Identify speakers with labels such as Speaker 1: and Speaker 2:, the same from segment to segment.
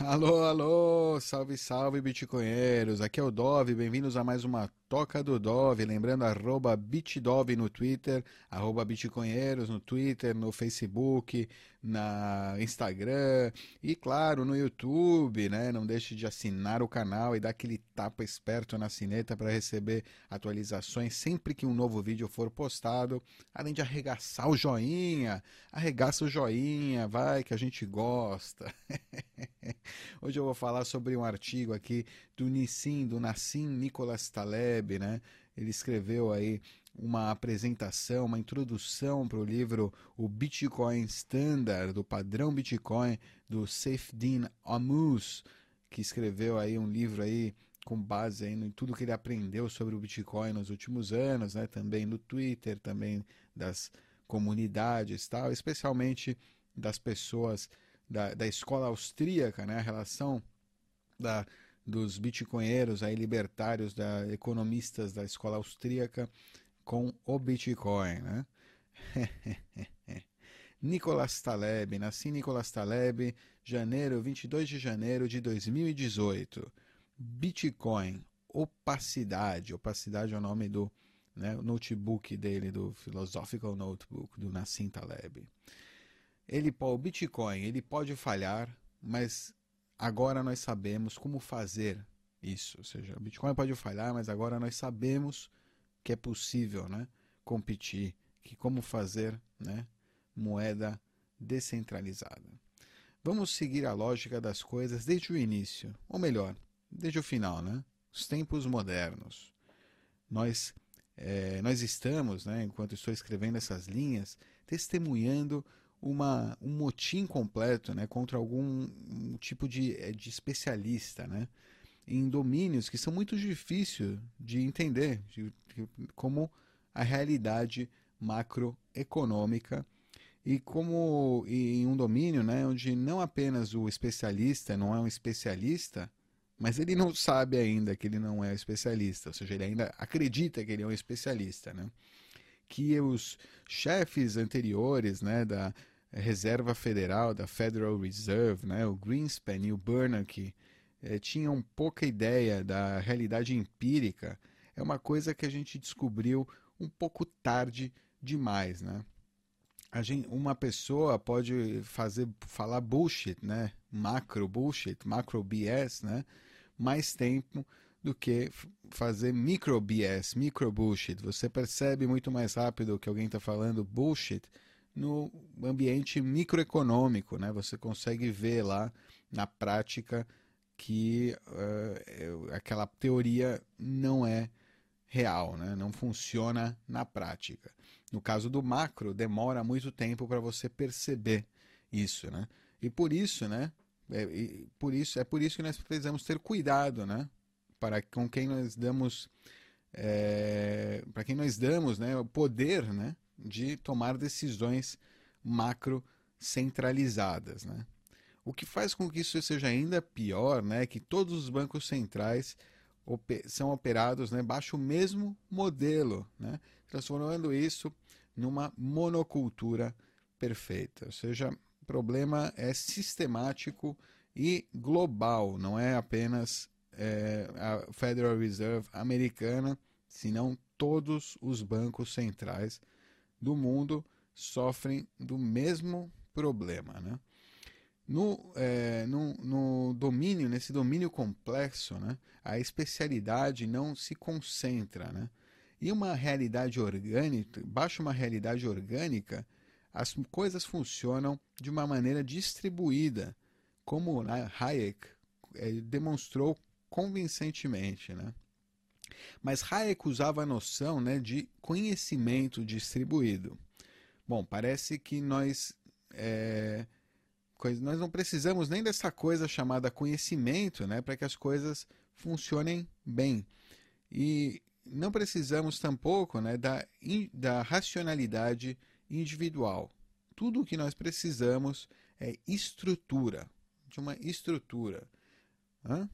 Speaker 1: Alô, alô, salve, salve, bitcoinheiros. Aqui é o Dove, bem-vindos a mais uma Toca do Dove. Lembrando, arroba bitdove no Twitter, arroba bitcoinheiros no Twitter, no Facebook, na Instagram e, claro, no YouTube, né? Não deixe de assinar o canal e dar aquele tapa esperto na sineta para receber atualizações sempre que um novo vídeo for postado. Além de arregaçar o joinha, arregaça o joinha, vai que a gente gosta. Hoje eu vou falar sobre um artigo aqui do Nissim, do Nassim Nicolas Taleb, né? Ele escreveu aí uma apresentação, uma introdução para o livro O Bitcoin Standard, do padrão Bitcoin, do Saifedean Ammous, que escreveu aí um livro aí com base aí em tudo que ele aprendeu sobre o Bitcoin nos últimos anos, né? Também no Twitter, também das comunidades, tal, especialmente das pessoas da, da escola austríaca, né? A relação da, dos bitcoinheiros aí libertários, da economistas da escola austríaca com o Bitcoin, né? Nicolas Taleb, nasci Nicolas Taleb, janeiro, 22 de janeiro de 2018. Bitcoin, opacidade, opacidade é o nome do né, notebook dele, do Philosophical Notebook, do Nassim Taleb. Ele, o Bitcoin, ele pode falhar, mas agora nós sabemos como fazer isso. Ou seja, o Bitcoin pode falhar, mas agora nós sabemos que é possível né, competir, que como fazer né, moeda descentralizada. Vamos seguir a lógica das coisas desde o início, ou melhor, desde o final, né? Os tempos modernos. Nós, é, nós estamos, né, enquanto estou escrevendo essas linhas, testemunhando uma, um motim completo né, contra algum um tipo de, eh, de especialista né, em domínios que são muito difíceis de entender, de, de, como a realidade macroeconômica e como em um domínio né, onde não apenas o especialista não é um especialista, mas ele não sabe ainda que ele não é especialista, ou seja, ele ainda acredita que ele é um especialista. Né? Que os chefes anteriores né, da, Reserva Federal, da Federal Reserve, né, o Greenspan e o Bernanke, eh, tinham pouca ideia da realidade empírica, é uma coisa que a gente descobriu um pouco tarde demais, né? Gente, uma pessoa pode fazer falar bullshit, né? Macro bullshit, macro BS, né? Mais tempo do que fazer micro BS, micro bullshit. Você percebe muito mais rápido que alguém está falando bullshit no ambiente microeconômico, né? Você consegue ver lá na prática que uh, aquela teoria não é real, né? não funciona na prática. No caso do macro, demora muito tempo para você perceber isso, né? E por isso, né? É, por isso, é por isso que nós precisamos ter cuidado, né? Para com quem nós damos, é, para quem nós damos, né? O poder, né? de tomar decisões macro centralizadas. Né? O que faz com que isso seja ainda pior né, é que todos os bancos centrais são operados né, baixo o mesmo modelo, né, transformando isso numa monocultura perfeita. Ou seja, o problema é sistemático e global, não é apenas é, a Federal Reserve americana, senão todos os bancos centrais do mundo sofrem do mesmo problema. Né? No, é, no, no, domínio, nesse domínio complexo, né, a especialidade não se concentra. Né? E uma realidade orgânica, baixa uma realidade orgânica, as coisas funcionam de uma maneira distribuída, como Hayek é, demonstrou convincentemente. Né? Mas Hayek usava a noção né, de conhecimento distribuído. Bom, parece que nós, é, nós não precisamos nem dessa coisa chamada conhecimento né, para que as coisas funcionem bem. E não precisamos tampouco né, da, da racionalidade individual. Tudo o que nós precisamos é estrutura, de uma estrutura. Hã?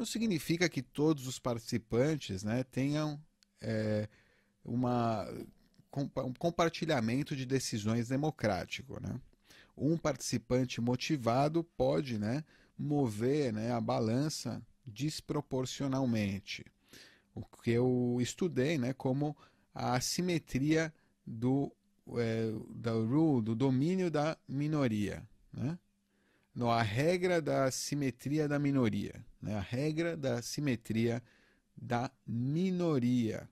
Speaker 1: não significa que todos os participantes né, tenham é, uma, um compartilhamento de decisões democrático. Né? Um participante motivado pode né, mover né, a balança desproporcionalmente. O que eu estudei né, como a assimetria do, é, rule, do domínio da minoria. Né? No, a regra da simetria da minoria. Né? A regra da simetria da minoria.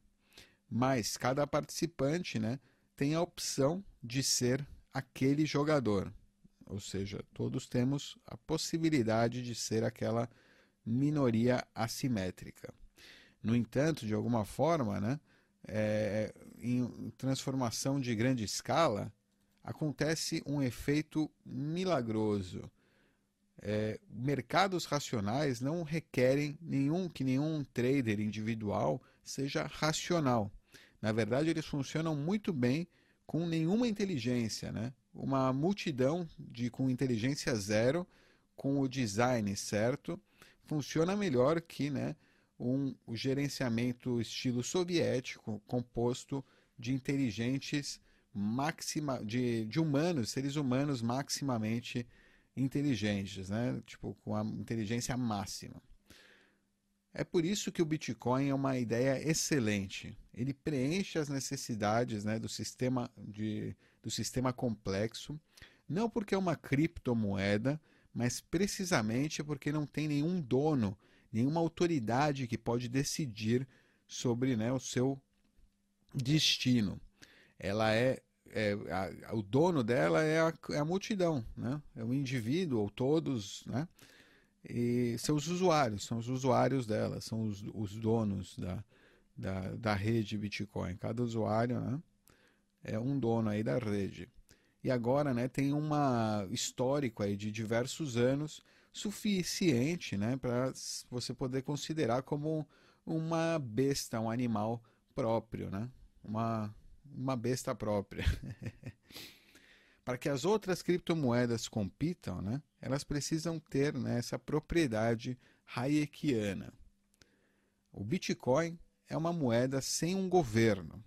Speaker 1: Mas cada participante né, tem a opção de ser aquele jogador. Ou seja, todos temos a possibilidade de ser aquela minoria assimétrica. No entanto, de alguma forma, né, é, em transformação de grande escala, acontece um efeito milagroso. É, mercados racionais não requerem nenhum que nenhum trader individual seja racional. Na verdade, eles funcionam muito bem com nenhuma inteligência, né? Uma multidão de com inteligência zero, com o design certo, funciona melhor que, né, um o gerenciamento estilo soviético, composto de inteligentes máxima de, de humanos, seres humanos maximamente inteligentes, né? Tipo, com a inteligência máxima. É por isso que o Bitcoin é uma ideia excelente. Ele preenche as necessidades né, do, sistema de, do sistema complexo, não porque é uma criptomoeda, mas precisamente porque não tem nenhum dono, nenhuma autoridade que pode decidir sobre né, o seu destino. Ela é, é a, o dono dela é a, é a multidão, né? é o indivíduo ou todos, né? E seus usuários, são os usuários dela, são os, os donos da, da, da rede Bitcoin. Cada usuário né, é um dono aí da rede. E agora né, tem um histórico aí de diversos anos suficiente né, para você poder considerar como uma besta, um animal próprio, né? uma, uma besta própria. para que as outras criptomoedas compitam, né, elas precisam ter né, essa propriedade hayekiana. O Bitcoin é uma moeda sem um governo.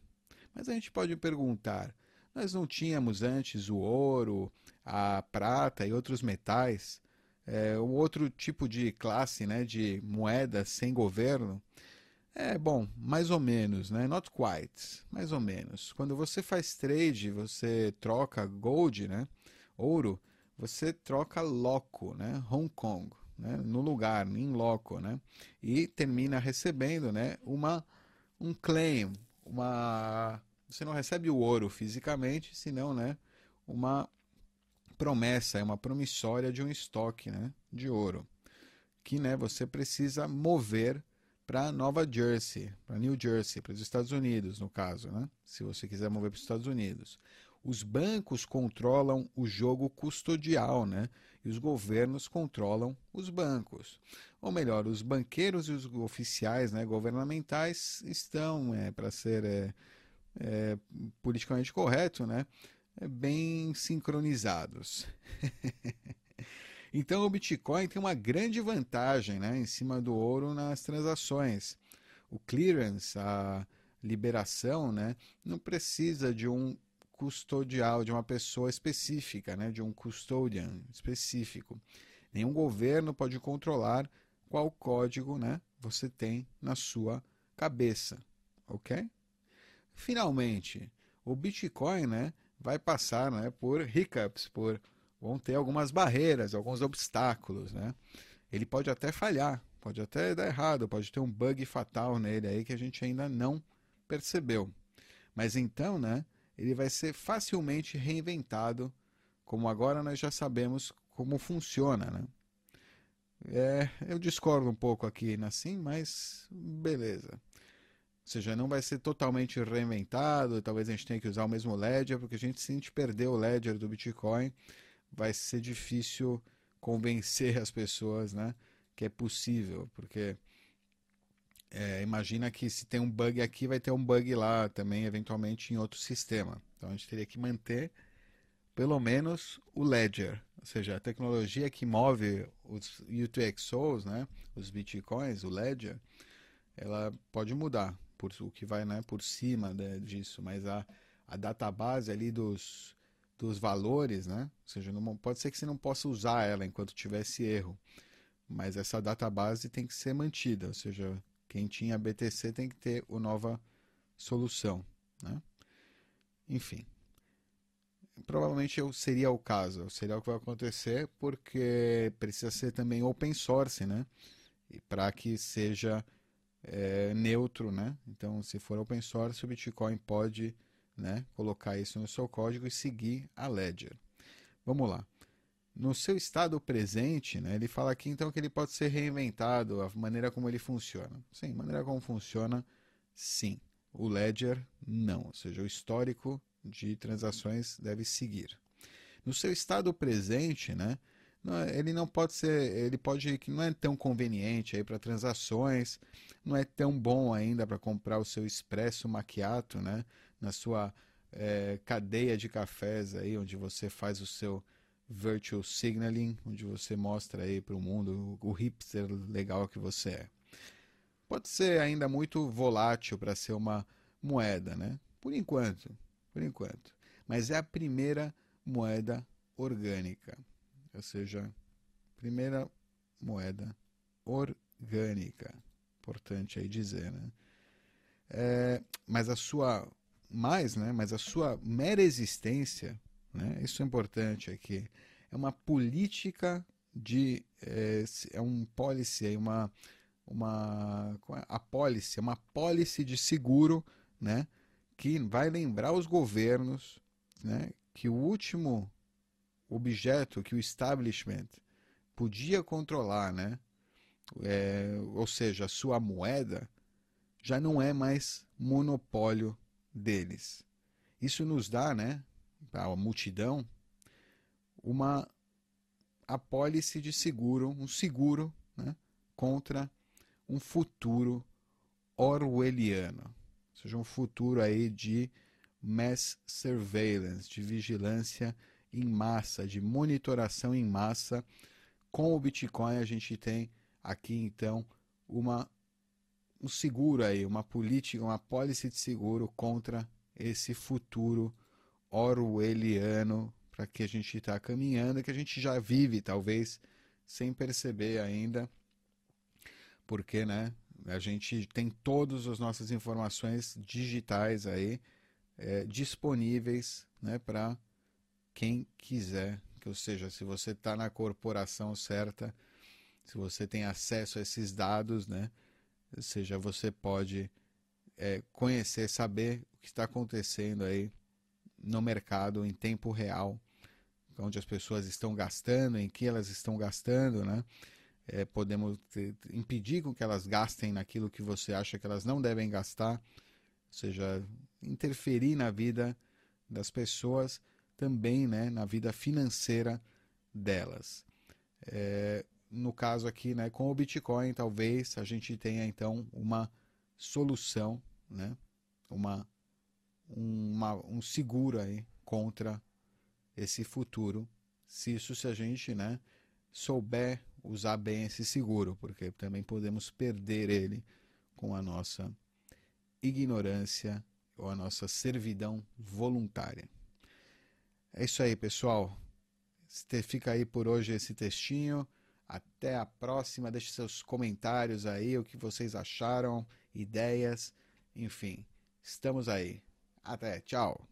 Speaker 1: Mas a gente pode perguntar: nós não tínhamos antes o ouro, a prata e outros metais, é, um outro tipo de classe né, de moeda sem governo? É, bom, mais ou menos, né? Not quite, mais ou menos. Quando você faz trade, você troca gold, né? Ouro, você troca loco, né? Hong Kong, né? No lugar, em loco, né? E termina recebendo, né? Uma, um claim, uma... Você não recebe o ouro fisicamente, senão, né? Uma promessa, é uma promissória de um estoque, né? De ouro. Que, né? Você precisa mover para Nova Jersey, para New Jersey, para os Estados Unidos, no caso, né? se você quiser mover para os Estados Unidos. Os bancos controlam o jogo custodial, né? E os governos controlam os bancos. Ou melhor, os banqueiros e os oficiais né, governamentais estão, é, para ser é, é, politicamente correto, né, é, bem sincronizados. Então o Bitcoin tem uma grande vantagem né, em cima do ouro nas transações. O clearance, a liberação, né, não precisa de um custodial, de uma pessoa específica, né, de um custodian específico. Nenhum governo pode controlar qual código né, você tem na sua cabeça, ok? Finalmente, o Bitcoin né, vai passar né, por hiccups, por vão ter algumas barreiras, alguns obstáculos, né? Ele pode até falhar, pode até dar errado, pode ter um bug fatal nele aí que a gente ainda não percebeu. Mas então, né, ele vai ser facilmente reinventado, como agora nós já sabemos como funciona, né? É, eu discordo um pouco aqui assim, mas beleza. Ou seja, não vai ser totalmente reinventado, talvez a gente tenha que usar o mesmo ledger, porque a gente, se perder o ledger do Bitcoin, vai ser difícil convencer as pessoas né, que é possível, porque é, imagina que se tem um bug aqui, vai ter um bug lá também, eventualmente em outro sistema. Então a gente teria que manter pelo menos o ledger, ou seja, a tecnologia que move os UTXOs, né, os bitcoins, o ledger, ela pode mudar por o que vai né, por cima disso, mas a, a database ali dos dos valores, né? Ou seja, não, pode ser que você não possa usar ela enquanto tivesse erro, mas essa database tem que ser mantida, ou seja, quem tinha BTC tem que ter o nova solução, né? Enfim, provavelmente seria o caso, seria o que vai acontecer, porque precisa ser também open source, né? Para que seja é, neutro, né? Então, se for open source, o Bitcoin pode né, colocar isso no seu código e seguir a Ledger. Vamos lá. No seu estado presente, né, ele fala aqui então que ele pode ser reinventado, a maneira como ele funciona. Sim, maneira como funciona, sim. O Ledger, não. Ou seja, o histórico de transações deve seguir. No seu estado presente, né, é, ele não pode ser, ele pode que não é tão conveniente aí para transações, não é tão bom ainda para comprar o seu expresso macchiato, né, na sua é, cadeia de cafés aí, onde você faz o seu virtual signaling, onde você mostra aí para o mundo o hipster legal que você é. Pode ser ainda muito volátil para ser uma moeda, né? Por enquanto, por enquanto. Mas é a primeira moeda orgânica, ou seja, primeira moeda orgânica. Importante aí dizer, né? É, mas a sua mais, né? Mas a sua mera existência, né? Isso é importante aqui. É uma política de é, é um policy, é uma uma é? a policy, é uma policy de seguro, né? que vai lembrar os governos né, que o último objeto que o establishment podia controlar, né, é, ou seja, a sua moeda, já não é mais monopólio deles. Isso nos dá, né, a multidão, uma apólice de seguro, um seguro né, contra um futuro orwelliano seja um futuro aí de mass surveillance, de vigilância em massa, de monitoração em massa. Com o Bitcoin a gente tem aqui então uma um seguro aí, uma política, uma policy de seguro contra esse futuro orwelliano para que a gente está caminhando, que a gente já vive talvez sem perceber ainda, porque né, a gente tem todas as nossas informações digitais aí é, disponíveis né, para quem quiser. Ou seja, se você está na corporação certa, se você tem acesso a esses dados, né, ou seja, você pode é, conhecer, saber o que está acontecendo aí no mercado em tempo real, onde as pessoas estão gastando, em que elas estão gastando, né? é, podemos te, impedir com que elas gastem naquilo que você acha que elas não devem gastar, ou seja, interferir na vida das pessoas, também né, na vida financeira delas. É, no caso aqui, né, com o Bitcoin, talvez a gente tenha então uma solução, né, uma, uma, um seguro aí contra esse futuro, se isso se a gente né, souber usar bem esse seguro, porque também podemos perder ele com a nossa ignorância ou a nossa servidão voluntária. É isso aí, pessoal. Fica aí por hoje esse textinho. Até a próxima. Deixe seus comentários aí, o que vocês acharam, ideias, enfim. Estamos aí. Até, tchau.